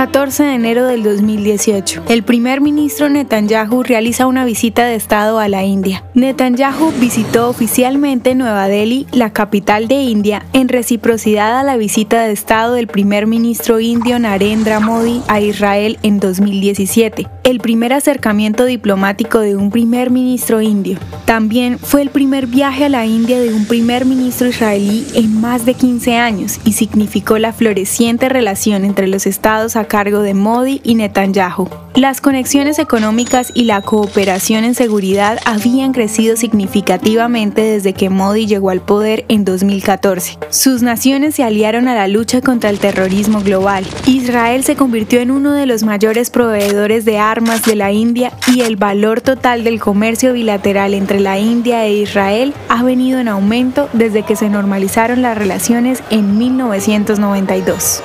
14 de enero del 2018. El primer ministro Netanyahu realiza una visita de Estado a la India. Netanyahu visitó oficialmente Nueva Delhi, la capital de India, en reciprocidad a la visita de Estado del primer ministro indio Narendra Modi a Israel en 2017, el primer acercamiento diplomático de un primer ministro indio. También fue el primer viaje a la India de un primer ministro israelí en más de 15 años y significó la floreciente relación entre los estados cargo de Modi y Netanyahu. Las conexiones económicas y la cooperación en seguridad habían crecido significativamente desde que Modi llegó al poder en 2014. Sus naciones se aliaron a la lucha contra el terrorismo global. Israel se convirtió en uno de los mayores proveedores de armas de la India y el valor total del comercio bilateral entre la India e Israel ha venido en aumento desde que se normalizaron las relaciones en 1992.